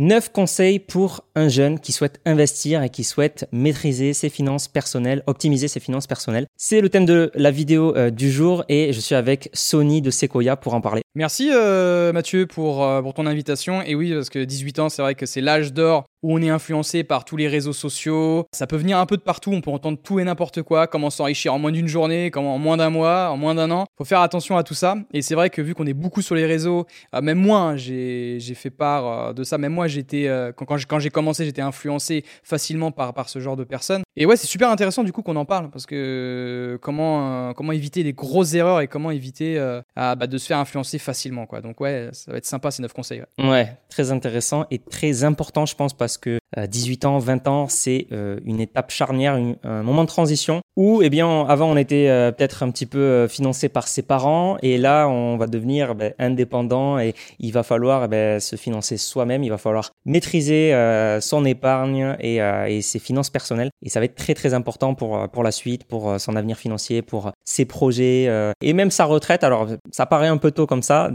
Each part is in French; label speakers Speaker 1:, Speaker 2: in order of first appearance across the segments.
Speaker 1: 9 conseils pour un jeune qui souhaite investir et qui souhaite maîtriser ses finances personnelles, optimiser ses finances personnelles. C'est le thème de la vidéo euh, du jour et je suis avec Sony de Sequoia pour en parler.
Speaker 2: Merci euh, Mathieu pour, euh, pour ton invitation. Et oui, parce que 18 ans, c'est vrai que c'est l'âge d'or où on est influencé par tous les réseaux sociaux. Ça peut venir un peu de partout, on peut entendre tout et n'importe quoi, comment s'enrichir en moins d'une journée, en moins d'un mois, en moins d'un an. Faut faire attention à tout ça. Et c'est vrai que vu qu'on est beaucoup sur les réseaux, même moi, hein, j'ai fait part de ça. Même moi, j'étais quand, quand j'ai commencé, j'étais influencé facilement par, par ce genre de personnes. Et ouais, c'est super intéressant du coup qu'on en parle parce que comment, comment éviter les grosses erreurs et comment éviter bah, de se faire influencer facilement. Quoi. Donc ouais, ça va être sympa ces 9 conseils.
Speaker 1: Ouais. très intéressant et très important je pense parce que 18 ans, 20 ans, c'est une étape charnière, un moment de transition où eh bien avant on était peut-être un petit peu financé par ses parents et là on va devenir ben, indépendant et il va falloir eh ben, se financer soi-même, il va falloir maîtriser son épargne et, ses finances personnelles et ça va être très très important pour, euh, pour la suite, pour euh, son avenir financier, pour euh, ses projets et même sa retraite. Alors ça paraît un peu tôt comme ça,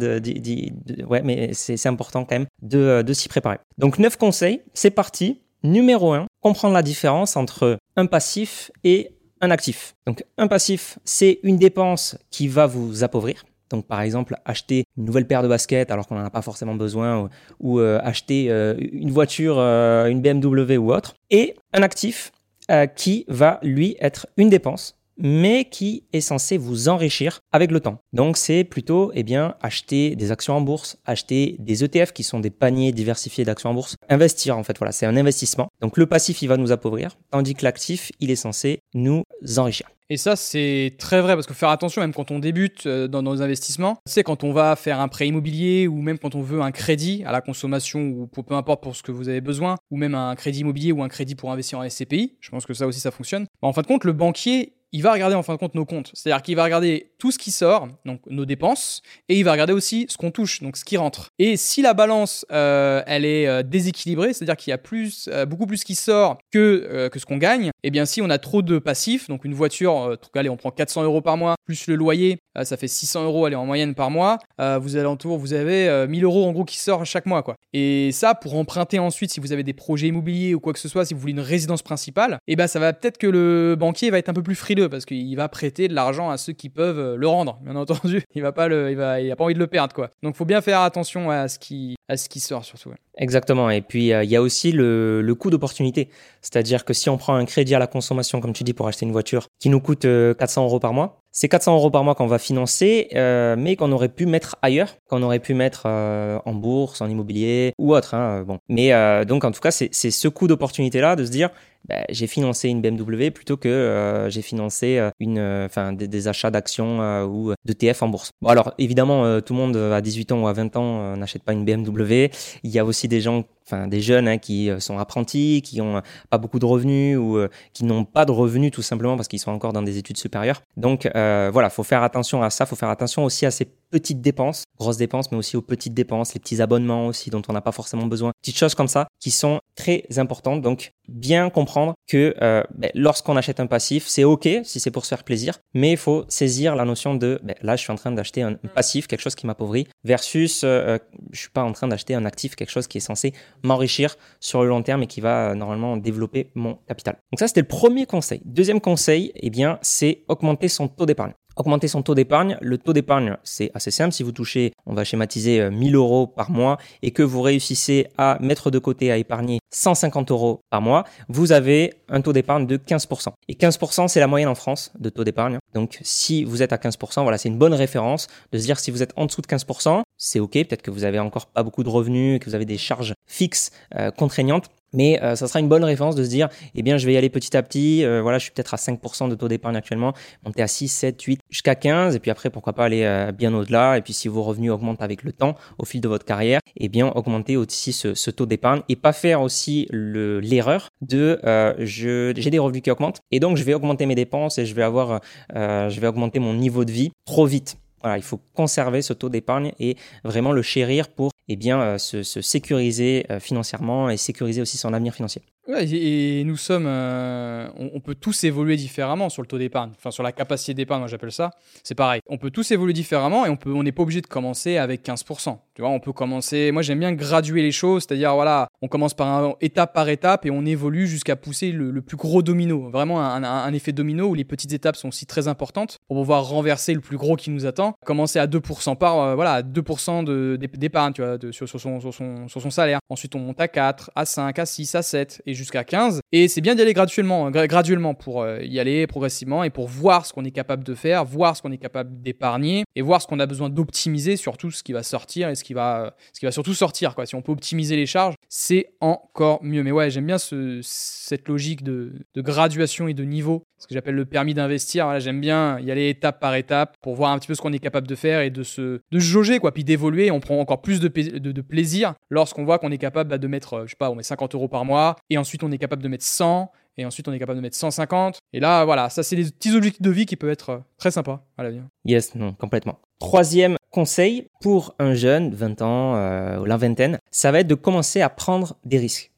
Speaker 1: ouais, mais c'est important quand même de, de s'y préparer. Donc neuf conseils, c'est parti. Numéro 1, comprendre la différence entre un passif et un actif. Donc un passif, c'est une dépense qui va vous appauvrir. Donc par exemple acheter une nouvelle paire de baskets alors qu'on n'en a pas forcément besoin ou, acheter une voiture, une BMW ou autre. Et un actif, euh, qui va lui être une dépense mais qui est censé vous enrichir avec le temps. Donc c'est plutôt eh bien acheter des actions en bourse, acheter des ETF qui sont des paniers diversifiés d'actions en bourse, investir en fait voilà, c'est un investissement. Donc le passif il va nous appauvrir tandis que l'actif il est censé nous enrichir.
Speaker 2: Et ça, c'est très vrai parce que faire attention, même quand on débute euh, dans nos investissements, c'est quand on va faire un prêt immobilier ou même quand on veut un crédit à la consommation ou pour, peu importe pour ce que vous avez besoin, ou même un crédit immobilier ou un crédit pour investir en SCPI. Je pense que ça aussi, ça fonctionne. En fin de compte, le banquier, il va regarder en fin de compte nos comptes. C'est-à-dire qu'il va regarder tout ce qui sort, donc nos dépenses, et il va regarder aussi ce qu'on touche, donc ce qui rentre. Et si la balance, euh, elle est euh, déséquilibrée, c'est-à-dire qu'il y a plus, euh, beaucoup plus qui sort que, que ce qu'on gagne, eh bien si on a trop de passifs, donc une voiture, allez, on prend 400 euros par mois, plus le loyer, ça fait 600 euros, allez, en moyenne par mois, vous allez vous avez 1000 euros en gros qui sort chaque mois, quoi. Et ça, pour emprunter ensuite, si vous avez des projets immobiliers ou quoi que ce soit, si vous voulez une résidence principale, eh ben ça va peut-être que le banquier va être un peu plus frileux parce qu'il va prêter de l'argent à ceux qui peuvent euh, le rendre, bien entendu. Il va pas il envie de le perdre, quoi. Donc, faut bien faire attention à ce qui, à ce qui sort surtout.
Speaker 1: Exactement. Et puis, euh, il y a aussi le, le coût d'opportunité. C'est-à-dire que si on prend un crédit à la consommation, comme tu dis, pour acheter une voiture qui nous coûte 400 euh, euros par mois, c'est 400 euros par mois qu'on va financer, euh, mais qu'on aurait pu mettre ailleurs, qu'on aurait pu mettre euh, en bourse, en immobilier ou autre. Hein, bon. Mais donc, en tout cas, c'est ce coût d'opportunité-là de se dire, bah, j'ai financé une BMW plutôt que j'ai financé une, enfin, des, des, achats d'actions ou de TF en bourse. Bon, alors évidemment, tout le monde à 18 ans ou à 20 ans n'achète pas une BMW. Il y a aussi des gens enfin des jeunes hein, qui euh, sont apprentis, qui ont euh, pas beaucoup de revenus ou euh, qui n'ont pas de revenus tout simplement parce qu'ils sont encore dans des études supérieures. Donc euh, voilà, faut faire attention à ça, faut faire attention aussi à ces petites dépenses, grosses dépenses, mais aussi aux petites dépenses, les petits abonnements aussi dont on n'a pas forcément besoin, petites choses comme ça qui sont très importantes. Donc bien comprendre que euh, ben, lorsqu'on achète un passif, c'est ok si c'est pour se faire plaisir, mais il faut saisir la notion de ben, là je suis en train d'acheter un passif, quelque chose qui m'appauvrit, versus euh, je suis pas en train d'acheter un actif, quelque chose qui est censé m'enrichir sur le long terme et qui va euh, normalement développer mon capital. Donc ça c'était le premier conseil. Deuxième conseil, eh bien c'est augmenter son taux d'épargne. Augmenter son taux d'épargne. Le taux d'épargne, c'est assez simple. Si vous touchez, on va schématiser 1000 euh, euros par mois et que vous réussissez à mettre de côté, à épargner 150 euros par mois, vous avez un taux d'épargne de 15%. Et 15%, c'est la moyenne en France de taux d'épargne. Donc, si vous êtes à 15%, voilà, c'est une bonne référence de se dire si vous êtes en dessous de 15%, c'est ok. Peut-être que vous avez encore pas beaucoup de revenus, que vous avez des charges fixes euh, contraignantes. Mais euh, ça sera une bonne référence de se dire, eh bien, je vais y aller petit à petit. Euh, voilà, je suis peut-être à 5% de taux d'épargne actuellement, monter à 6, 7, 8, jusqu'à 15. Et puis après, pourquoi pas aller euh, bien au-delà. Et puis si vos revenus augmentent avec le temps, au fil de votre carrière, eh bien, augmenter aussi ce, taux d'épargne et pas faire aussi l'erreur de, j'ai des revenus qui augmentent et donc je vais augmenter mes dépenses et je vais avoir, je vais augmenter mon niveau de vie trop vite. Voilà, il faut conserver ce taux d'épargne et vraiment le chérir pour eh bien, euh, se, sécuriser euh, financièrement et sécuriser aussi son avenir financier.
Speaker 2: Et nous sommes, euh, on, peut tous évoluer différemment sur le taux d'épargne, enfin sur la capacité d'épargne, moi j'appelle ça. C'est pareil. On peut tous évoluer différemment et on peut, on n'est pas obligé de commencer avec 15%. Tu vois, on peut commencer. Moi j'aime bien graduer les choses, c'est-à-dire voilà, on commence par étape par étape et on évolue jusqu'à pousser le, plus gros domino. Vraiment un, effet domino où les petites étapes sont aussi très importantes pour pouvoir renverser le plus gros qui nous attend. Commencer à 2% par, euh, voilà, 2% d'épargne, tu vois, sur son salaire. Ensuite on monte à 4, à 5, à 6, à 7 et jusqu'à 15. Et c'est bien d'y aller graduellement, graduellement pour euh, y aller progressivement et pour voir ce qu'on est capable de faire, voir ce qu'on est capable d'épargner et voir ce qu'on a besoin d'optimiser, surtout ce qui va sortir et ce qui va, ce qui va surtout sortir. Quoi. Si on peut optimiser les charges, c'est encore mieux. Mais ouais, j'aime bien ce, cette logique de, de, graduation et de niveau, ce que j'appelle le permis d'investir. Voilà, j'aime bien y aller étape par étape pour voir un petit peu ce qu'on est capable de faire et de se de jauger, quoi, puis d'évoluer. On prend encore plus de, de, plaisir lorsqu'on voit qu'on est capable bah, de mettre, euh, je sais pas, on met 50 euros par mois et ensuite on est capable de mettre 100 et ensuite on est capable de mettre 150. Et là, voilà, ça c'est des petits objectifs de vie qui peuvent être euh, très sympas à l'avenir.
Speaker 1: Yes, non, complètement. Troisième conseil pour un jeune, 20 ans euh, ou la vingtaine, ça va être de commencer à prendre des risques.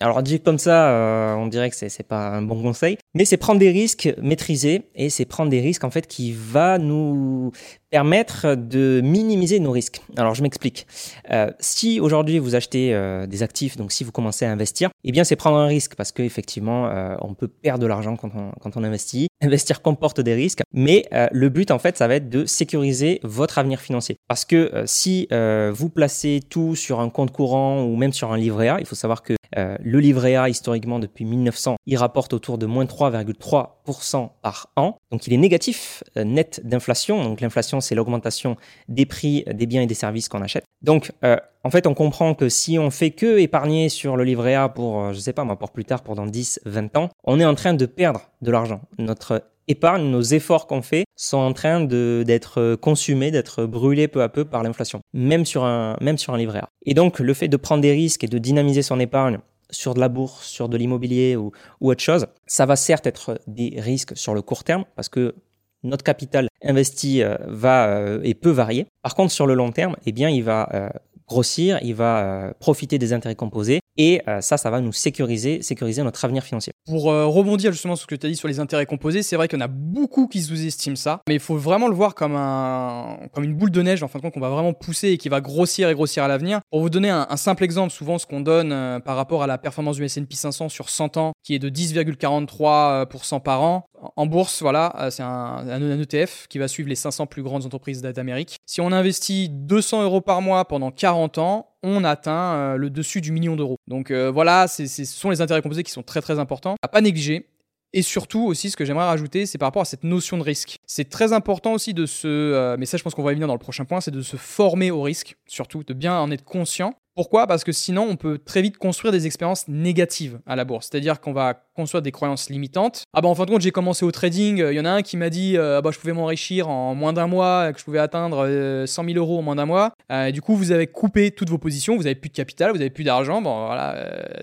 Speaker 1: Alors dit comme ça, euh, on dirait que c'est, c'est pas un bon conseil, mais c'est prendre des risques maîtrisés et c'est prendre des risques en fait qui va nous permettre de minimiser nos risques. Alors je m'explique. Euh, si aujourd'hui vous achetez euh, des actifs, donc si vous commencez à investir, eh bien c'est prendre un risque parce qu'effectivement euh, on peut perdre de l'argent quand on, investit. Investir comporte des risques, mais euh, le but en fait ça va être de sécuriser votre avenir financier. Parce que si vous placez tout sur un compte courant ou même sur un livret A, il faut savoir que le livret A historiquement depuis 1900, il rapporte autour de moins 3,3% par an. Donc il est négatif net d'inflation. Donc l'inflation c'est l'augmentation des prix des biens et des services qu'on achète. Donc, euh, en fait, on comprend que si on fait que épargner sur le livret A pour, euh, je sais pas moi, pour plus tard, pour dans 10, 20 ans, on est en train de perdre de l'argent. Notre épargne, nos efforts qu'on fait sont en train d'être consumés, d'être brûlés peu à peu par l'inflation, même sur un, même sur un livret A. Et donc, le fait de prendre des risques et de dynamiser son épargne sur de la bourse, sur de l'immobilier ou, autre chose, ça va certes être des risques sur le court terme parce que notre capital investi euh, va euh, et peut varier. Par contre, sur le long terme, eh bien, il va euh, grossir, il va profiter des intérêts composés et ça, ça va nous sécuriser, sécuriser notre avenir financier.
Speaker 2: Pour rebondir justement sur ce que tu as dit sur les intérêts composés, c'est vrai qu'il y en a beaucoup qui sous-estiment ça, mais il faut vraiment le voir comme, un, comme une boule de neige, en fin de compte, qu'on va vraiment pousser et qui va grossir et grossir à l'avenir. Pour vous donner un, simple exemple, souvent ce qu'on donne par rapport à la performance du S&P 500 sur 100 ans, qui est de 10,43% par an, en bourse, voilà, euh, c'est un, ETF qui va suivre les 500 plus grandes entreprises d'Amérique. Si on investit 200 euros par mois pendant 40 ans, on atteint euh, le dessus du million d'euros. Donc euh, voilà, ce sont les intérêts composés qui sont très très importants à pas négliger. Et surtout aussi, ce que j'aimerais rajouter, c'est par rapport à cette notion de risque. C'est très important aussi de se, mais ça je pense qu'on va y venir dans le prochain point, c'est de se former au risque, surtout de bien en être conscient pourquoi? Parce que sinon, on peut très vite construire des expériences négatives à la bourse. C'est-à-dire qu'on va construire des croyances limitantes. Ah bah en fin de compte, j'ai commencé au trading. Il y en a un qui m'a dit euh, ah bah je pouvais m'enrichir en moins d'un mois, que je pouvais atteindre 100 euh, 000 euros en moins d'un mois. Euh, du coup, vous avez coupé toutes vos positions, vous avez plus de capital, vous avez plus d'argent. Bon voilà,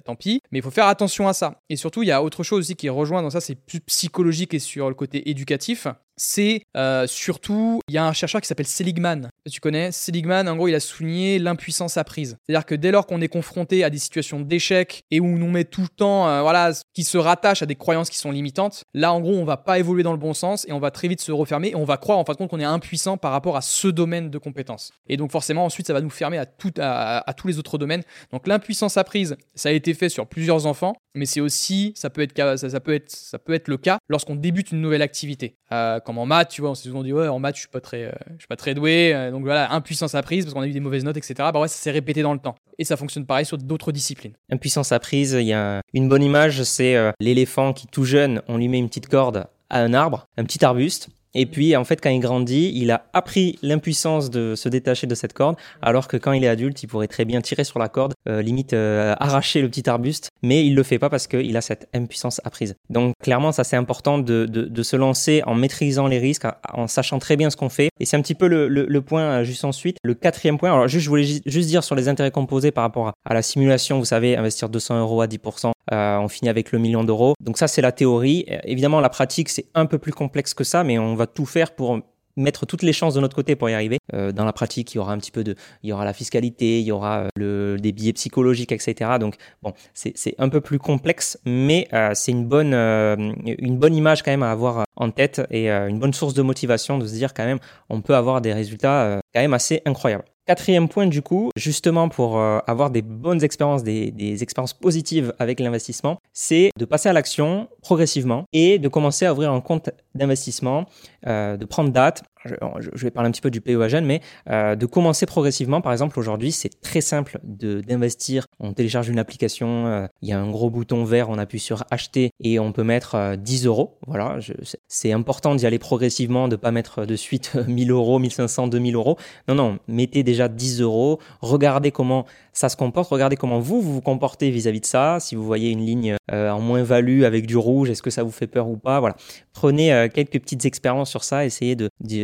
Speaker 2: tant pis. Mais il faut faire attention à ça. Et surtout, il y a autre chose aussi qui rejoint dans ça, c'est plus psychologique et sur le côté éducatif c'est euh, surtout, il y a un chercheur qui s'appelle Seligman. Tu connais? Seligman, en gros, il a souligné l'impuissance apprise. C'est-à-dire que dès lors qu'on est confronté à des situations d'échec et où on met tout le temps, euh, voilà, qui se rattachent à des croyances qui sont limitantes, là, en gros, on va pas évoluer dans le bon sens et on va très vite se refermer et on va croire en fin de compte qu'on est impuissant par rapport à ce domaine de compétences. Et donc, forcément, ensuite, ça va nous fermer à, tous les autres domaines. Donc, l'impuissance apprise, ça a été fait sur plusieurs enfants, mais c'est aussi, ça peut être, ça, peut être, ça peut être le cas lorsqu'on débute une nouvelle activité. Euh, comme en maths, tu vois, on s'est souvent dit ouais, en maths, je suis pas très, euh, je suis pas très doué, euh, donc voilà, impuissance apprise parce qu'on a eu des mauvaises notes, etc. Bah ouais, ça s'est répété dans le temps. Et ça fonctionne pareil sur d'autres disciplines.
Speaker 1: Impuissance apprise, il y a une bonne image, c'est l'éléphant qui tout jeune, on lui met une petite corde à un arbre, un petit arbuste, et puis, en fait, quand il grandit, il a appris l'impuissance de se détacher de cette corde, alors que quand il est adulte, il pourrait très bien tirer sur la corde, euh, limite euh, arracher le petit arbuste, mais il le fait pas parce qu'il a cette impuissance apprise. Donc, clairement, ça c'est important de, de, se lancer en maîtrisant les risques, en sachant très bien ce qu'on fait. Et c'est un petit peu le, point euh, juste ensuite. Le quatrième point, alors juste, je voulais juste dire sur les intérêts composés par rapport à, la simulation, vous savez, investir 200 euros à 10%, euh, on finit avec le million d'euros. Donc ça, c'est la théorie. Évidemment, la pratique, c'est un peu plus complexe que ça, mais on va tout faire pour mettre toutes les chances de notre côté pour y arriver. Euh, dans la pratique, il y aura un petit peu de, il y aura la fiscalité, il y aura le, des billets psychologiques, etc. Donc bon, c'est un peu plus complexe, mais c'est une bonne, une bonne image quand même à avoir en tête et une bonne source de motivation de se dire quand même, on peut avoir des résultats quand même assez incroyables. Quatrième point du coup, justement pour euh, avoir des bonnes expériences, des, expériences positives avec l'investissement, c'est de passer à l'action progressivement et de commencer à ouvrir un compte d'investissement, euh, de prendre date. Je, vais parler un petit peu du PEA jeune, mais euh, de commencer progressivement. Par exemple, aujourd'hui, c'est très simple d'investir. On télécharge une application, euh, il y a un gros bouton vert, on appuie sur acheter et on peut mettre 10 euros. Voilà, c'est important d'y aller progressivement, de pas mettre de suite 1000 euros, 1500, 2000 euros. Non, non, mettez déjà 10 euros. Regardez comment ça se comporte. Regardez comment vous, vous vous comportez vis-à-vis de ça. Si vous voyez une ligne en moins-value avec du rouge, est-ce que ça vous fait peur ou pas? Voilà. Prenez quelques petites expériences sur ça, essayez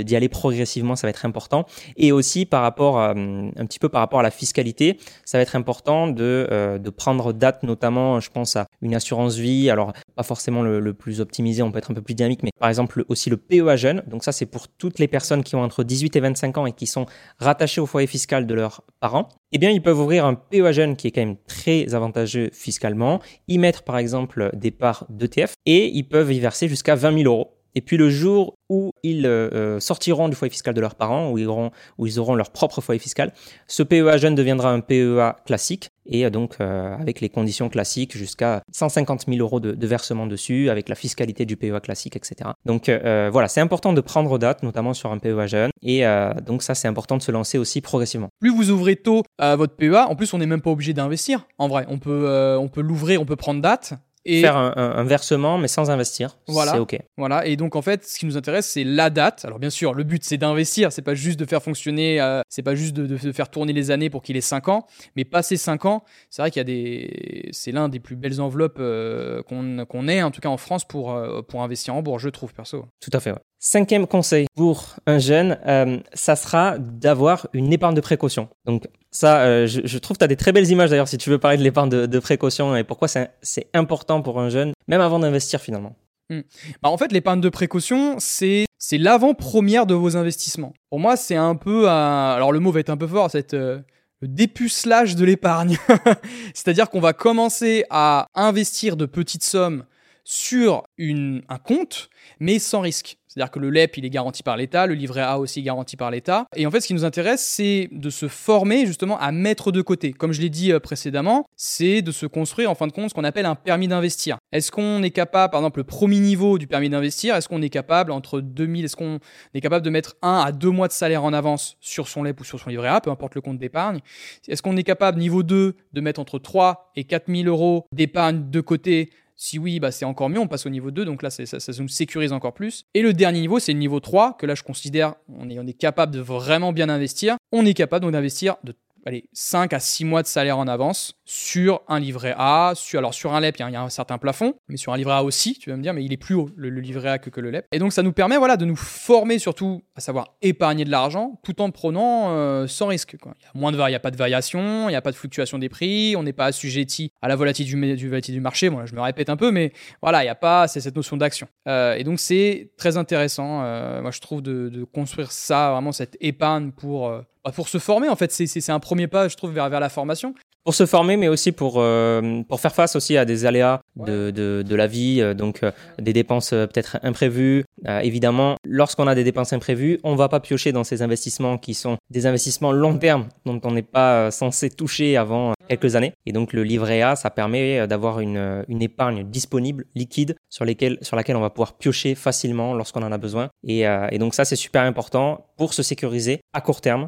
Speaker 1: d'y aller progressivement, ça va être important. Et aussi par rapport, à, un petit peu par rapport à la fiscalité, ça va être important de, euh, de prendre date, notamment, je pense à une assurance vie. Alors pas forcément le, plus optimisé, on peut être un peu plus dynamique, mais par exemple aussi le PEA jeune. Donc ça c'est pour toutes les personnes qui ont entre 18 et 25 ans et qui sont rattachées au foyer fiscal de leurs parents. Eh bien, ils peuvent ouvrir un PEA jeune qui est quand même très avantageux fiscalement, y mettre par exemple des parts d'ETF et ils peuvent y verser jusqu'à 20 000 euros. Et puis le jour où ils euh, euh, sortiront du foyer fiscal de leurs parents, où ils, auront, leur propre foyer fiscal, ce PEA jeune deviendra un PEA classique, et euh, donc avec les conditions classiques jusqu'à 150 000 euros de, de, versement dessus, avec la fiscalité du PEA classique, etc. Donc voilà, c'est important de prendre date, notamment sur un PEA jeune, et donc ça c'est important de se lancer aussi progressivement.
Speaker 2: Plus vous ouvrez tôt votre PEA, en plus on n'est même pas obligé d'investir, en vrai, on peut l'ouvrir, on peut prendre date,
Speaker 1: et faire un, versement mais sans investir. Voilà. C'est ok.
Speaker 2: Voilà. Et donc en fait, ce qui nous intéresse, c'est la date. Alors bien sûr, le but c'est d'investir. C'est pas juste de faire fonctionner. Euh, c'est pas juste de, de, faire tourner les années pour qu'il ait 5 ans. Mais passer 5 ans, c'est vrai qu'il y a des. C'est l'un des plus belles enveloppes euh, qu'on ait en tout cas en France pour euh, pour investir en bourse, je trouve perso.
Speaker 1: Tout à fait. Ouais. Cinquième conseil pour un jeune, euh, ça sera d'avoir une épargne de précaution. Donc ça, euh, je, trouve que tu as des très belles images d'ailleurs si tu veux parler de l'épargne de, précaution et pourquoi c'est important pour un jeune, même avant d'investir finalement.
Speaker 2: Hmm. Bah, en fait, l'épargne de précaution, c'est l'avant-première de vos investissements. Pour moi, c'est un peu, alors le mot va être un peu fort, c'est euh, le dépucelage de l'épargne. C'est-à-dire qu'on va commencer à investir de petites sommes sur un compte, mais sans risque. C'est-à-dire que le LEP, il est garanti par l'État, le livret A aussi garanti par l'État. Et en fait, ce qui nous intéresse, c'est de se former justement à mettre de côté. Comme je l'ai dit euh, précédemment, c'est de se construire en fin de compte ce qu'on appelle un permis d'investir. Est-ce qu'on est capable, par exemple, le premier niveau du permis d'investir, est-ce qu'on est capable entre 2000, est-ce qu'on est capable de mettre un à deux mois de salaire en avance sur son LEP ou sur son livret A, peu importe le compte d'épargne? Est-ce qu'on est capable, niveau 2, de mettre entre 3 et 4000 euros d'épargne de côté si oui, bah c'est encore mieux, on passe au niveau 2, donc là ça, nous sécurise encore plus. Et le dernier niveau, c'est le niveau 3, que là je considère, on est, on est capable de vraiment bien investir. On est capable d'investir de allez, 5 à 6 mois de salaire en avance sur un livret A. Sur, alors sur un LEP, il y, a un certain plafond, mais sur un livret A aussi, tu vas me dire, mais il est plus haut le, livret A que, que, le LEP. Et donc ça nous permet voilà, de nous former surtout à savoir épargner de l'argent tout en prenant euh, sans risque. Quoi. Il y a moins de il n'y a pas de variation, il n'y a pas de fluctuation des prix, on n'est pas assujetti à la volatilité du, marché. Bon, là, je me répète un peu, mais voilà, il n'y a pas c'est cette notion d'action. Euh, et donc c'est très intéressant, euh, moi je trouve, de, de, construire ça, vraiment cette épargne pour pour se former, en fait, c'est un premier pas, je trouve, vers, vers la formation.
Speaker 1: Pour se former, mais aussi pour, euh, pour faire face aussi à des aléas de, de, de la vie, euh, donc euh, des dépenses peut-être imprévues. évidemment, lorsqu'on a des dépenses imprévues, on va pas piocher dans ces investissements qui sont des investissements long terme dont on n'est pas censé toucher avant quelques années. Et donc le livret A, ça permet d'avoir une, une épargne disponible, liquide, sur, lesquelles, sur laquelle on va pouvoir piocher facilement lorsqu'on en a besoin. Et, et donc ça, c'est super important pour se sécuriser à court terme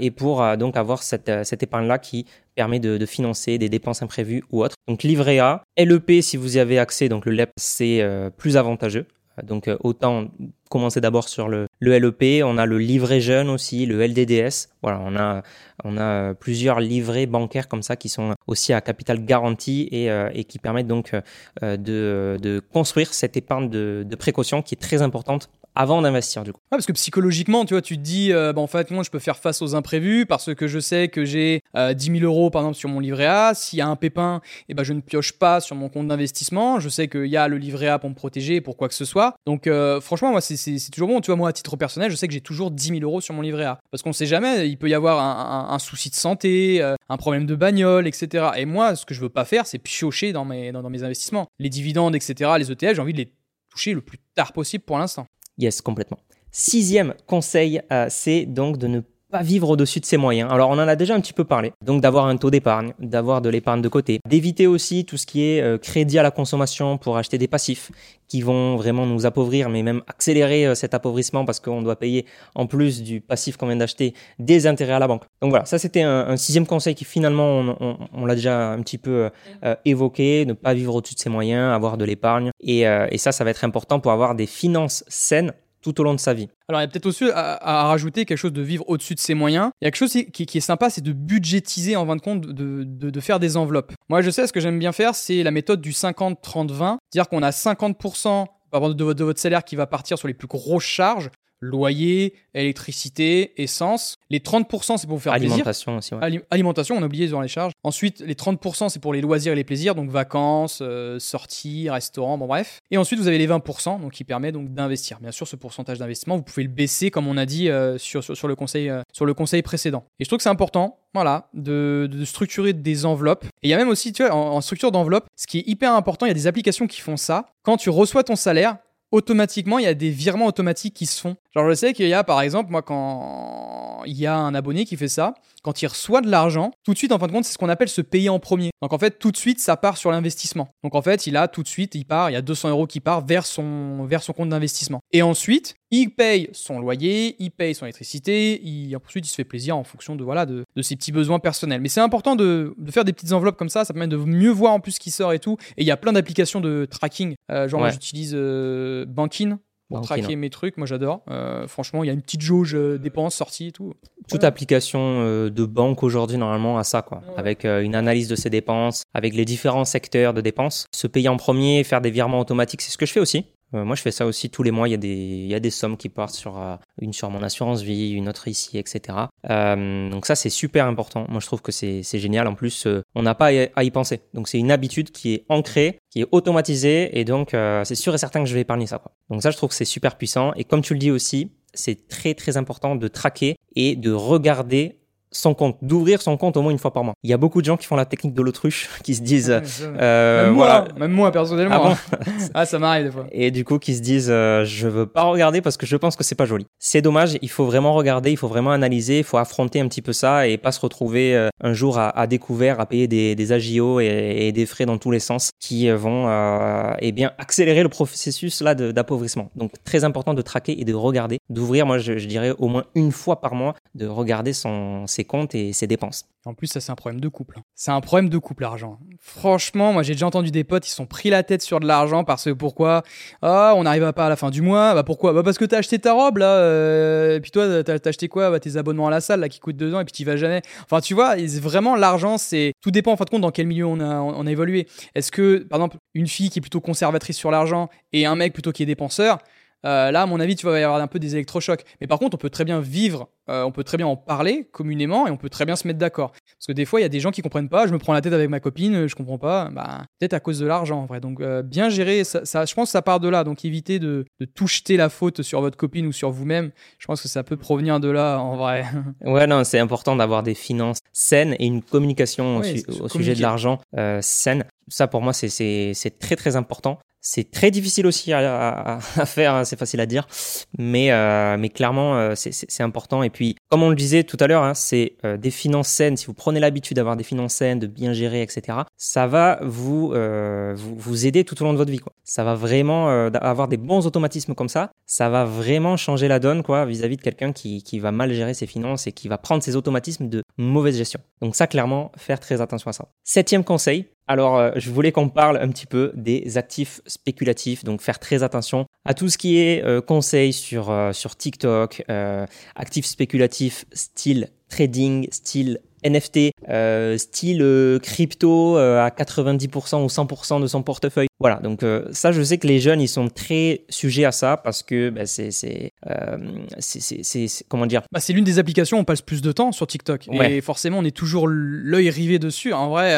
Speaker 1: et pour euh, donc avoir cette, euh, cette épargne-là qui permet de, financer des dépenses imprévues ou autres. Donc livret A, LEP si vous y avez accès, donc le LEP c'est plus avantageux. Donc autant commencer d'abord sur le, le, LEP, on a le livret jeune aussi, le LDDS. Voilà, on a, plusieurs livrets bancaires comme ça qui sont aussi à capital garanti et, qui permettent donc de, construire cette épargne de précaution qui est très importante avant d'investir du coup.
Speaker 2: parce que psychologiquement, tu vois, tu te dis, euh, bah, en fait, moi, je peux faire face aux imprévus parce que je sais que j'ai 10 000 euros, par exemple, sur mon livret A. S'il y a un pépin, eh ben, je ne pioche pas sur mon compte d'investissement. Je sais qu'il y a le livret A pour me protéger, pour quoi que ce soit. Donc, franchement, moi, c'est toujours bon. Tu vois, moi, à titre personnel, je sais que j'ai toujours 10 000 euros sur mon livret A. Parce qu'on sait jamais, il peut y avoir un, souci de santé, un problème de bagnole, etc. Et moi, ce que je veux pas faire, c'est piocher dans mes, dans mes investissements. Les dividendes, etc., les ETF, j'ai envie de les toucher le plus tard possible pour l'instant.
Speaker 1: Yes, complètement. Sixième conseil, c'est donc de ne pas vivre au-dessus de ses moyens. Alors on en a déjà un petit peu parlé. Donc d'avoir un taux d'épargne, d'avoir de l'épargne de côté, d'éviter aussi tout ce qui est euh, crédit à la consommation pour acheter des passifs qui vont vraiment nous appauvrir, mais même accélérer euh, cet appauvrissement parce qu'on doit payer en plus du passif qu'on vient d'acheter des intérêts à la banque. Donc voilà, ça c'était un, sixième conseil qui finalement on, l'a déjà un petit peu euh, évoqué, ne pas vivre au-dessus de ses moyens, avoir de l'épargne et, et ça, ça va être important pour avoir des finances saines tout au long de sa vie.
Speaker 2: Alors, il y a peut-être aussi à, rajouter quelque chose de vivre au-dessus de ses moyens. Il y a quelque chose qui, est sympa, c'est de budgétiser en fin de compte, de, faire des enveloppes. Moi, je sais, ce que j'aime bien faire, c'est la méthode du 50-30-20. C'est-à-dire qu'on a 50% de, votre salaire qui va partir sur les plus grosses charges loyer, électricité, essence. Les 30%, c'est pour vous faire
Speaker 1: Alimentation
Speaker 2: plaisir.
Speaker 1: aussi. Ouais.
Speaker 2: alimentation, on a oublié dans les charges. Ensuite, les 30%, c'est pour les loisirs et les plaisirs, donc vacances, euh, sorties, restaurants, bon bref. Et ensuite, vous avez les 20%, donc qui permet donc d'investir. Bien sûr, ce pourcentage d'investissement, vous pouvez le baisser, comme on a dit euh, sur, sur, le conseil, euh, sur le conseil précédent. Et je trouve que c'est important, voilà, de, de, structurer des enveloppes. Et il y a même aussi, tu vois, en, en structure d'enveloppe, ce qui est hyper important, il y a des applications qui font ça. Quand tu reçois ton salaire, automatiquement, il y a des virements automatiques qui se font. Genre, je sais qu'il y a, par exemple, moi, quand il y a un abonné qui fait ça, quand il reçoit de l'argent, tout de suite, en fin de compte, c'est ce qu'on appelle se payer en premier. Donc, en fait, tout de suite, ça part sur l'investissement. Donc, en fait, il a tout de suite, il part, il y a 200 euros qui part vers son, vers son compte d'investissement. Et ensuite, il paye son loyer, il paye son électricité, il, ensuite, il se fait plaisir en fonction de, voilà, de, ses petits besoins personnels. Mais c'est important de, faire des petites enveloppes comme ça, ça permet de mieux voir en plus ce qui sort et tout. Et il y a plein d'applications de tracking. Euh, genre, moi, j'utilise euh, Bankin pour traquer mes trucs. Moi, j'adore. Euh, franchement, il y a une petite jauge euh, dépenses, sorties et tout.
Speaker 1: Toute application euh, de banque aujourd'hui, normalement, a ça, quoi. Avec une analyse de ses dépenses, avec les différents secteurs de dépenses. Se payer en premier, faire des virements automatiques, c'est ce que je fais aussi. Euh, moi, je fais ça aussi tous les mois. Il y a des, il y a des sommes qui partent sur euh, une sur mon assurance vie, une autre ici, etc. Euh, donc ça, c'est super important. Moi, je trouve que c'est génial. En plus, on n'a pas à y penser. Donc c'est une habitude qui est ancrée, qui est automatisée, et donc c'est sûr et certain que je vais épargner ça. Quoi. Donc ça, je trouve que c'est super puissant. Et comme tu le dis aussi, c'est très très important de traquer et de regarder son compte, d'ouvrir son compte au moins une fois par mois. Il y a beaucoup de gens qui font la technique de l'autruche, qui se disent,
Speaker 2: euh, même voilà, moi, même moi personnellement, ah, ah, ça m'arrive des fois.
Speaker 1: Et du coup, qui se disent, euh, je veux pas regarder parce que je pense que c'est pas joli. C'est dommage. Il faut vraiment regarder, il faut vraiment analyser, il faut affronter un petit peu ça et pas se retrouver euh, un jour à, découvert à payer des, des agios et, des frais dans tous les sens qui vont, euh, eh bien, accélérer le processus là d'appauvrissement. Donc très important de traquer et de regarder, d'ouvrir. Moi, je, je, dirais au moins une fois par mois de regarder son ses comptes et ses dépenses.
Speaker 2: En plus, ça, c'est un problème de couple. Hein. C'est un problème de couple, l'argent. Franchement, moi, j'ai déjà entendu des potes, ils sont pris la tête sur de l'argent parce que pourquoi? Ah, on n'arrive pas à la fin du mois. Bah pourquoi? Bah parce que t'as acheté ta robe, là. Euh, et puis toi, t'as acheté quoi? Bah, Tes abonnements à la salle, là, qui coûtent 2 ans et puis tu vas jamais. Enfin, tu vois, vraiment, l'argent, c'est. Tout dépend, en fin de compte, dans quel milieu on a, on a évolué. Est-ce que, par exemple, une fille qui est plutôt conservatrice sur l'argent et un mec plutôt qui est dépenseur, euh, là, à mon avis, tu vas y avoir un peu des électrochocs. Mais par contre, on peut très bien vivre, euh, on peut très bien en parler communément et on peut très bien se mettre d'accord. Parce que des fois, il y a des gens qui comprennent pas. Je me prends la tête avec ma copine, je comprends pas. Bah, peut-être à cause de l'argent, en vrai. Donc, euh, bien gérer, ça, je pense que ça part de là. Donc, évitez de, de tout jeter la faute sur votre copine ou sur vous-même. Je pense que ça peut provenir de là, en vrai.
Speaker 1: Ouais, non, c'est important d'avoir des finances saines et une communication au, sujet de l'argent saine. Ça, pour moi, c'est très, très important. C'est très difficile aussi à, faire, hein, c'est facile à dire, mais, euh, mais clairement, euh, c'est important. Et puis, comme on le disait tout à l'heure, hein, c'est euh, des finances saines. Si vous prenez l'habitude d'avoir des finances saines, de bien gérer, etc., ça va vous, vous, vous, aider tout au long de votre vie. Quoi. Ça va vraiment avoir des bons automatismes comme ça. Ça va vraiment changer la donne quoi vis-à-vis de quelqu'un qui, qui va mal gérer ses finances et qui va prendre ses automatismes de mauvaise gestion. Donc ça, clairement, faire très attention à ça. Septième conseil, alors, euh, je voulais qu'on parle un petit peu des actifs spéculatifs, donc faire très attention à tout ce qui est euh, conseil sur, euh, sur TikTok, actifs spéculatifs style trading, style NFT, euh, style euh, crypto euh, à 90% ou 100% de son portefeuille. Voilà, donc ça, je sais que les jeunes, ils sont très sujets à ça parce que bah, c'est, c'est, c'est, comment dire?
Speaker 2: Bah, C'est l'une des applications où on passe plus de temps sur TikTok. Et forcément, on est toujours l'œil rivé dessus. En vrai,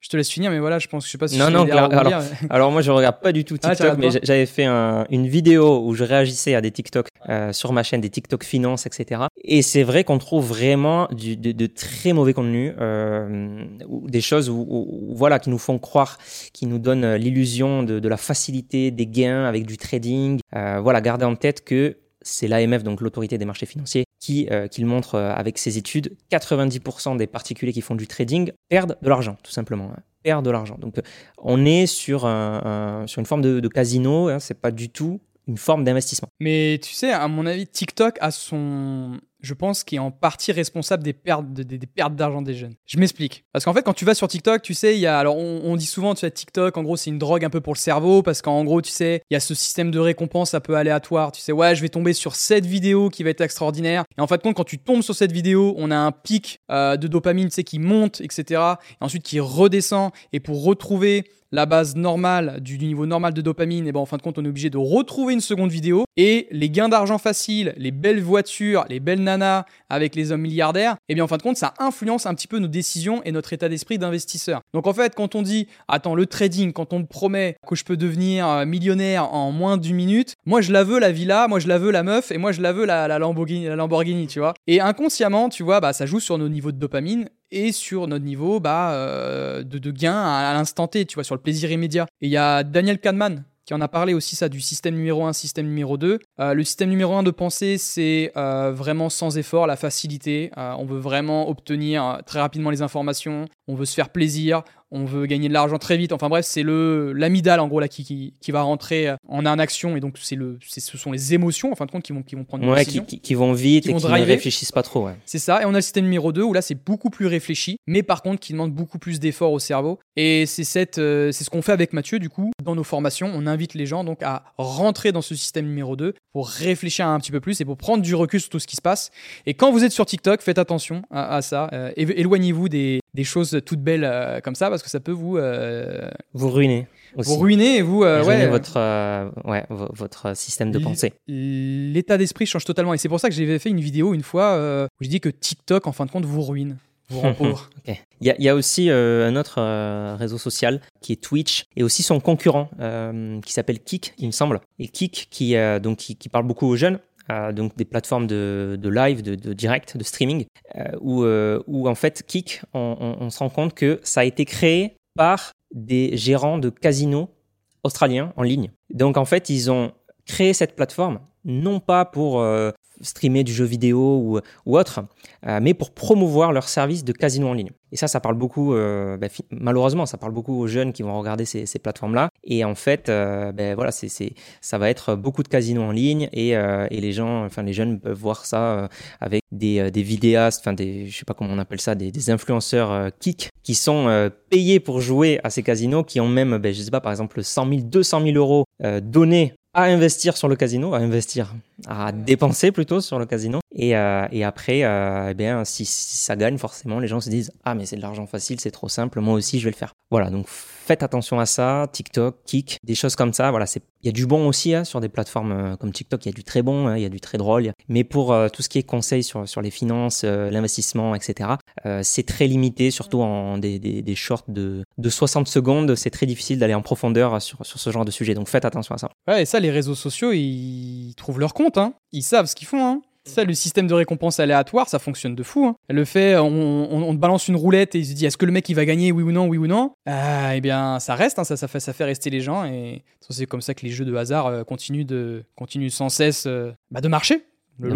Speaker 2: je te laisse finir, mais voilà, je pense, je sais pas si
Speaker 1: non, non, alors, alors, moi, je regarde pas du tout ah, TikTok, mais j'avais fait une vidéo où je réagissais à des TikTok sur ma chaîne, des TikTok finance, etc. Et c'est vrai qu'on trouve vraiment de, très mauvais contenu, euh, des choses voilà, qui nous font croire, qui nous donnent l'illusion de, la facilité des gains avec du trading. Euh, voilà, gardez en tête que c'est l'AMF, donc l'autorité des marchés financiers, qui, euh, le montre euh, avec ses études. 90% des particuliers qui font du trading perdent de l'argent, tout simplement. Hein, perdent de l'argent. Donc, on est sur, un, sur une forme de, de casino. Hein, c'est pas du tout une forme d'investissement.
Speaker 2: Mais tu sais, à mon avis, TikTok a son, je pense, qui est en partie responsable des pertes, des, d'argent des jeunes. Je m'explique. Parce qu'en fait, quand tu vas sur TikTok, tu sais, il y a, alors on, dit souvent, tu sais, TikTok, en gros, c'est une drogue un peu pour le cerveau, parce qu'en gros, tu sais, il y a ce système de récompense un peu aléatoire. Tu sais, ouais, je vais tomber sur cette vidéo qui va être extraordinaire. Et en fait, quand tu tombes sur cette vidéo, on a un pic euh, de dopamine, tu sais, qui monte, etc. Et ensuite qui redescend. Et pour retrouver la base normale du niveau normal de dopamine, et ben en fin de compte, on est obligé de retrouver une seconde vidéo. Et les gains d'argent faciles, les belles voitures, les belles nanas avec les hommes milliardaires, et bien en fin de compte, ça influence un petit peu nos décisions et notre état d'esprit d'investisseur. Donc en fait, quand on dit, attends, le trading, quand on me promet que je peux devenir euh, millionnaire en moins d'une minute, moi je la veux la villa, moi je la veux la meuf, et moi je la veux la, la Lamborghini, la Lamborghini, tu vois. Et inconsciemment, tu vois, bah ça joue sur nos niveaux de dopamine et sur notre niveau bah, euh, de, de, gain à, l'instant T, tu vois, sur le plaisir immédiat. Et il y a Daniel Kahneman qui en a parlé aussi ça du système numéro 1, système numéro 2. Euh, le système numéro 1 de pensée, c'est euh, vraiment sans effort, la facilité. on veut vraiment obtenir très rapidement les informations, on veut se faire plaisir, on veut gagner de l'argent très vite. Enfin bref, c'est le l'amidale en gros là qui, qui, va rentrer en en action et donc c'est le ce sont les émotions en fin de compte qui vont qui vont prendre une
Speaker 1: ouais, Qui, qui, vont vite et qui ne réfléchissent pas trop.
Speaker 2: C'est ça. Et on a le système numéro 2 où là c'est beaucoup plus réfléchi, mais par contre qui demande beaucoup plus d'efforts au cerveau. Et c'est cette euh, c'est ce qu'on fait avec Mathieu du coup dans nos formations. On invite les gens donc à rentrer dans ce système numéro 2 pour réfléchir un petit peu plus et pour prendre du recul sur tout ce qui se passe. Et quand vous êtes sur TikTok, faites attention à, ça. Euh, éloignez-vous des, des choses toutes belles euh, comme ça parce que ça peut vous
Speaker 1: euh, vous ruiner.
Speaker 2: Vous ruiner et vous
Speaker 1: euh, ouais, votre ouais, votre système de pensée.
Speaker 2: L'état d'esprit change totalement et c'est pour ça que j'avais fait une vidéo une fois où je dis que TikTok en fin de compte vous ruine. Vous rend pauvre.
Speaker 1: il, y a, aussi un autre réseau social qui est Twitch et aussi son concurrent qui s'appelle Kik, il me semble. Et Kik qui, donc, qui parle beaucoup aux jeunes donc des plateformes de, live, de, direct, de streaming, euh, euh, où, en fait Kik, on, se rend compte que ça a été créé par des gérants de casinos australiens en ligne. Donc en fait, ils ont créé cette plateforme non pas pour euh, streamer du jeu vidéo ou, autre, euh, mais pour promouvoir leur service de casino en ligne. Et ça, ça parle beaucoup, euh, bah, malheureusement, ça parle beaucoup aux jeunes qui vont regarder ces, plateformes-là. Et en fait, ben voilà, ça va être beaucoup de casinos en ligne et, les gens, enfin les jeunes peuvent voir ça avec des, vidéastes, enfin des, je sais pas comment on appelle ça, des, influenceurs kick qui sont payés pour jouer à ces casinos, qui ont même, ben, je sais pas, par exemple 100 000, 200 000 euros donnés à investir sur le casino, à investir, à dépenser plutôt sur le casino. Et, euh, et après, euh, eh si, ça gagne, forcément, les gens se disent Ah, mais c'est de l'argent facile, c'est trop simple, moi aussi, je vais le faire. Voilà, donc faites attention à ça. TikTok, Kik, des choses comme ça. Voilà, il y a du bon aussi hein, sur des plateformes euh, comme TikTok, il y a du très bon, hein, il y a du très drôle. Mais pour tout ce qui est conseil sur, les finances, l'investissement, etc., c'est très limité, surtout en des, shorts de, de 60 secondes. C'est très difficile d'aller en profondeur sur, ce genre de sujet. Donc faites attention à ça.
Speaker 2: Ouais, et ça, les réseaux sociaux, ils trouvent leur compte. Hein. Ils savent ce qu'ils font. Ça, le système de récompense aléatoire, ça fonctionne de fou. Hein. Le fait, on, te balance une roulette et il se dit est-ce que le mec il va gagner, oui ou non, oui ou non? Euh, Eh bien, ça reste, hein, ça, ça, fait, ça fait rester les gens et c'est comme ça que les jeux de hasard euh, continuent, de, continuent sans cesse euh, bah, de marcher. Le,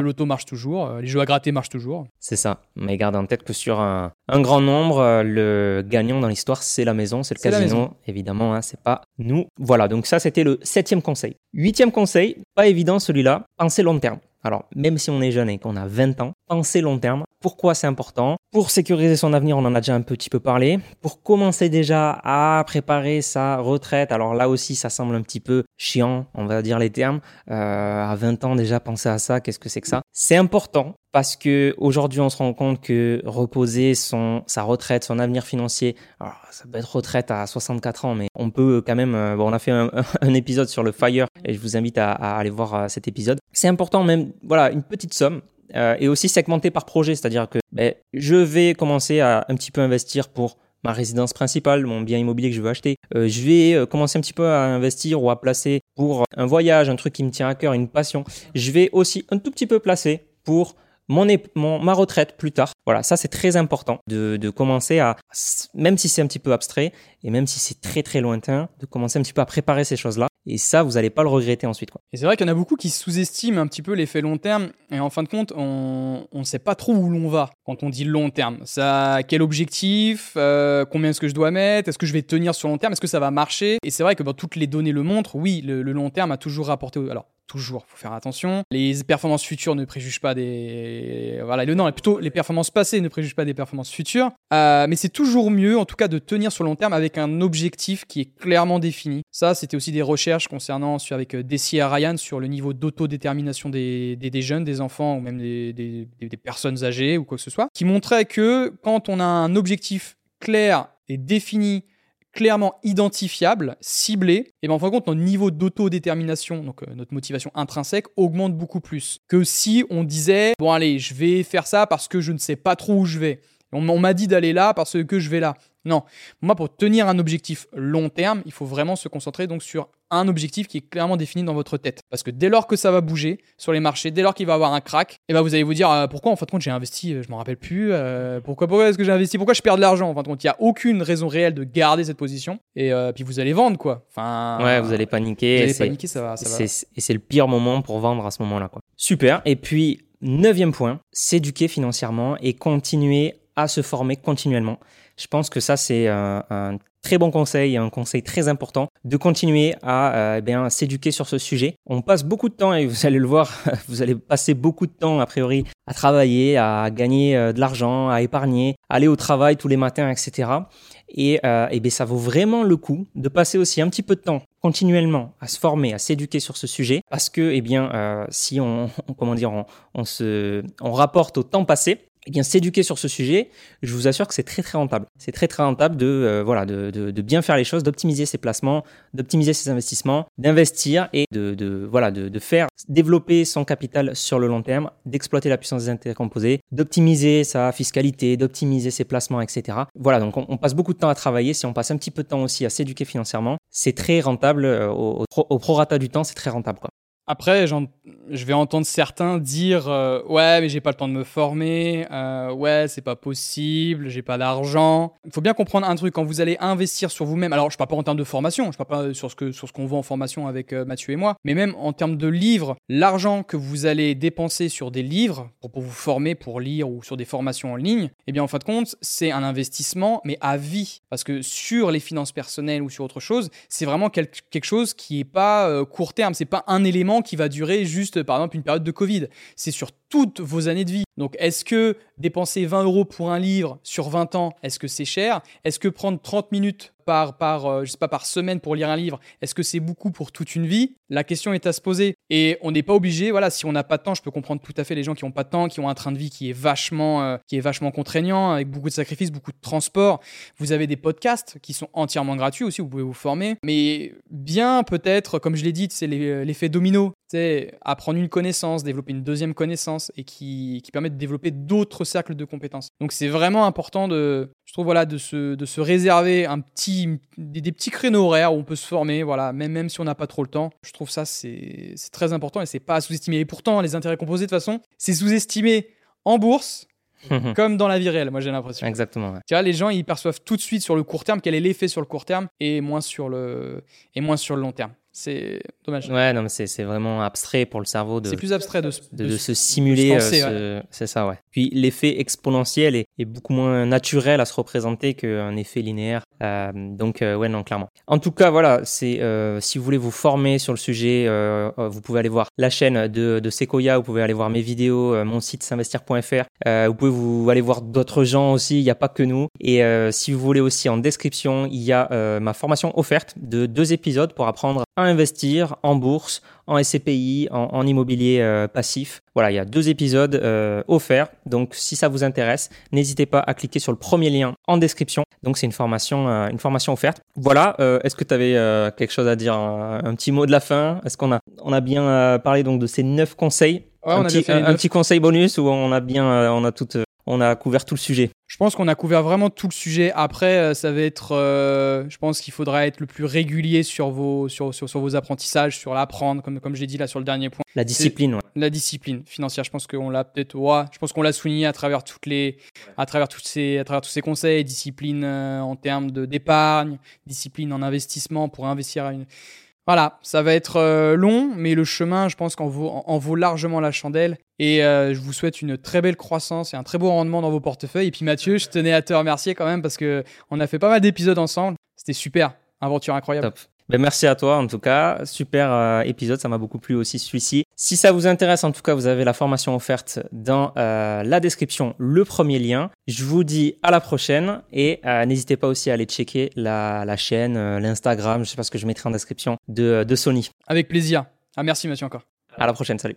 Speaker 2: loto, marche toujours, les jeux à gratter marchent toujours.
Speaker 1: C'est ça. Mais garde en tête que sur un, grand nombre, le gagnant dans l'histoire, c'est la maison, c'est le casino, évidemment, hein, c'est pas nous. Voilà, donc ça, c'était le septième conseil. Huitième conseil, pas évident celui-là, pensez long terme. Alors, même si on est jeune et qu'on a 20 ans, pensez long terme. Pourquoi c'est important? Pour sécuriser son avenir, on en a déjà un petit peu parlé. Pour commencer déjà à préparer sa retraite, alors là aussi, ça semble un petit peu chiant, on va dire les termes. Euh, à 20 ans déjà, penser à ça, qu'est-ce que c'est que ça? C'est important parce que aujourd'hui on se rend compte que reposer son sa retraite, son avenir financier, ça peut être retraite à 64 ans, mais on peut quand même. Euh, bon, on a fait un, épisode sur le fire et je vous invite à, aller voir euh, cet épisode. C'est important même, voilà, une petite somme. Euh, et aussi segmenté par projet, c'est-à-dire que ben, je vais commencer à un petit peu investir pour ma résidence principale, mon bien immobilier que je veux acheter. je vais commencer un petit peu à investir ou à placer pour un voyage, un truc qui me tient à cœur, une passion. Je vais aussi un tout petit peu placer pour mon, ma retraite plus tard. Voilà, ça c'est très important de, de, commencer à, même si c'est un petit peu abstrait et même si c'est très très lointain, de commencer un petit peu à préparer ces choses-là. Et ça, vous n'allez pas le regretter ensuite.
Speaker 2: Et c'est vrai qu'il y en a beaucoup qui sous-estiment un petit peu l'effet long terme. Et en fin de compte, on ne sait pas trop où l'on va quand on dit long terme. Ça, quel objectif euh, Combien est-ce que je dois mettre Est-ce que je vais tenir sur long terme Est-ce que ça va marcher? Et c'est vrai que bah, toutes les données le montrent. Oui, le, le long terme a toujours rapporté. Alors, toujours, faut faire attention. Les performances futures ne préjugent pas des, voilà, non, plutôt les performances passées ne préjugent pas des performances futures. Euh, mais c'est toujours mieux, en tout cas, de tenir sur long terme avec un objectif qui est clairement défini. Ça, c'était aussi des recherches concernant avec euh, Desi et Ryan sur le niveau d'autodétermination des, des, jeunes, des enfants ou même des, des personnes âgées ou quoi que ce soit, qui montraient que quand on a un objectif clair et défini clairement identifiable, ciblé, et bien en fin de compte, notre niveau d'autodétermination, donc euh, notre motivation intrinsèque, augmente beaucoup plus que si on disait bon allez, je vais faire ça parce que je ne sais pas trop où je vais. On, m'a dit d'aller là parce que je vais là. Non, moi pour tenir un objectif long terme, il faut vraiment se concentrer donc sur un objectif qui est clairement défini dans votre tête. Parce que dès lors que ça va bouger sur les marchés, dès lors qu'il va y avoir un crack, et eh ben vous allez vous dire euh, pourquoi en fin de compte j'ai investi, euh, je m'en rappelle plus, euh, pourquoi, pourquoi est-ce que j'ai investi, pourquoi je perds de l'argent en fin de compte, il n'y a aucune raison réelle de garder cette position et puis vous allez vendre quoi. Enfin,
Speaker 1: ouais, vous allez paniquer.
Speaker 2: Vous allez paniquer, ça va.
Speaker 1: Et c'est le pire moment pour vendre à ce moment-là quoi. Super. Et puis neuvième point, s'éduquer financièrement et continuer à se former continuellement. Je pense que ça, c'est un, un, très bon conseil, un conseil très important, de continuer à euh, eh bien s'éduquer sur ce sujet. On passe beaucoup de temps, et vous allez le voir, vous allez passer beaucoup de temps, a priori, à travailler, à gagner euh, de l'argent, à épargner, aller au travail tous les matins, etc. Et, euh, eh ça vaut vraiment le coup de passer aussi un petit peu de temps continuellement à se former, à s'éduquer sur ce sujet, parce que, eh bien, euh, si on, comment dire, on, se, on rapporte au temps passé, eh bien, s'éduquer sur ce sujet, je vous assure que c'est très très rentable. C'est très très rentable de euh, voilà de, de, bien faire les choses, d'optimiser ses placements, d'optimiser ses investissements, d'investir et de, voilà de, de, faire développer son capital sur le long terme, d'exploiter la puissance des intérêts composés, d'optimiser sa fiscalité, d'optimiser ses placements, etc. Voilà, donc on, passe beaucoup de temps à travailler. Si on passe un petit peu de temps aussi à s'éduquer financièrement, c'est très rentable euh, au, au, au prorata du temps, c'est très rentable quoi.
Speaker 2: Après, je vais entendre certains dire euh, ouais, mais j'ai pas le temps de me former, euh, ouais, c'est pas possible, j'ai pas d'argent. Il faut bien comprendre un truc quand vous allez investir sur vous-même. Alors, je parle pas en termes de formation, je parle pas sur ce que sur ce qu'on voit en formation avec euh, Mathieu et moi, mais même en termes de livres, l'argent que vous allez dépenser sur des livres pour, vous former, pour lire ou sur des formations en ligne, eh bien, en fin de compte, c'est un investissement, mais à vie, parce que sur les finances personnelles ou sur autre chose, c'est vraiment quelque chose qui est pas court terme, c'est pas un élément qui va durer juste, par exemple, une période de Covid. C'est sur toutes vos années de vie. Donc, est-ce que dépenser 20 euros pour un livre sur 20 ans, est-ce que c'est cher? Est-ce que prendre 30 minutes par, par, euh, je sais pas, par semaine pour lire un livre, est-ce que c'est beaucoup pour toute une vie? La question est à se poser. Et on n'est pas obligé, voilà, si on n'a pas de temps, je peux comprendre tout à fait les gens qui n'ont pas de temps, qui ont un train de vie qui est vachement, euh, qui est vachement contraignant, avec beaucoup de sacrifices, beaucoup de transport. Vous avez des podcasts qui sont entièrement gratuits aussi, vous pouvez vous former. Mais bien peut-être, comme je l'ai dit, c'est l'effet domino. C'est apprendre une connaissance, développer une deuxième connaissance et qui, qui permet de développer d'autres cercles de compétences. Donc c'est vraiment important de, je trouve, voilà, de se, de se réserver un petit, des, petits créneaux horaires où on peut se former, voilà, même, même si on n'a pas trop le temps. Je trouve ça, c'est très important et c'est pas à sous-estimer. Et pourtant, les intérêts composés, de toute façon, c'est sous-estimé en bourse, comme dans la vie réelle, moi j'ai l'impression.
Speaker 1: Exactement.
Speaker 2: Tu vois, les gens ils perçoivent tout de suite sur le court terme quel est l'effet sur le court terme et moins sur le et moins sur le long terme. C'est dommage.
Speaker 1: Ouais, non, mais c'est vraiment abstrait pour le cerveau de.
Speaker 2: C'est plus abstrait de,
Speaker 1: de, de, se simuler. Euh, c'est ça, ouais. Puis l'effet exponentiel est, est, beaucoup moins naturel à se représenter qu'un effet linéaire. Euh, donc, euh, ouais, non, clairement. En tout cas, voilà, c'est si vous voulez vous former sur le sujet, vous pouvez aller voir la chaîne de, de Sequoia, vous pouvez aller voir mes vidéos, mon site s'investir.fr. vous pouvez vous aller voir d'autres gens aussi, il n'y a pas que nous. Et si vous voulez aussi en description, il y a ma formation offerte de deux épisodes pour apprendre à investir en bourse, en SCPI, en, immobilier euh, passif. Voilà, il y a deux épisodes euh, offerts. Donc, si ça vous intéresse, n'hésitez pas à cliquer sur le premier lien en description. Donc, c'est une formation, euh, une formation offerte. Voilà. Est-ce que tu avais quelque chose à dire, un, petit mot de la fin? Est-ce qu'on a, on a bien parlé donc de ces neuf conseils? Un, petit, un, petit, conseil bonus où on a bien, on a tout, on a couvert tout le sujet.
Speaker 2: Je pense qu'on a couvert vraiment tout le sujet. Après, euh, ça va être, euh, je pense qu'il faudra être le plus régulier sur vos, sur, sur, vos apprentissages, sur l'apprendre, comme, comme j'ai dit là sur le dernier point.
Speaker 1: La discipline, ouais.
Speaker 2: La discipline financière. Je pense qu'on l'a peut-être, ouais, je pense qu'on l'a souligné à travers toutes les, à travers toutes ces, à travers tous ces conseils. Discipline euh, en termes de d'épargne, discipline en investissement pour investir à une voilà, ça va être euh, long, mais le chemin, je pense qu'en vaut, en vaut largement la chandelle. Et euh, je vous souhaite une très belle croissance et un très beau rendement dans vos portefeuilles. Et puis Mathieu, je tenais à te remercier quand même parce que on a fait pas mal d'épisodes ensemble. C'était super, aventure incroyable.
Speaker 1: Top. Ben, merci à toi en tout cas. Super euh, épisode, ça m'a beaucoup plu aussi celui-ci. Si ça vous intéresse, en tout cas, vous avez la formation offerte dans euh, la description, le premier lien. Je vous dis à la prochaine et euh, n'hésitez pas aussi à aller checker la, la chaîne, l'Instagram, je sais pas ce que je mettrai en description de, de Sony.
Speaker 2: Avec plaisir. Ah merci Mathieu encore.
Speaker 1: À la prochaine, salut.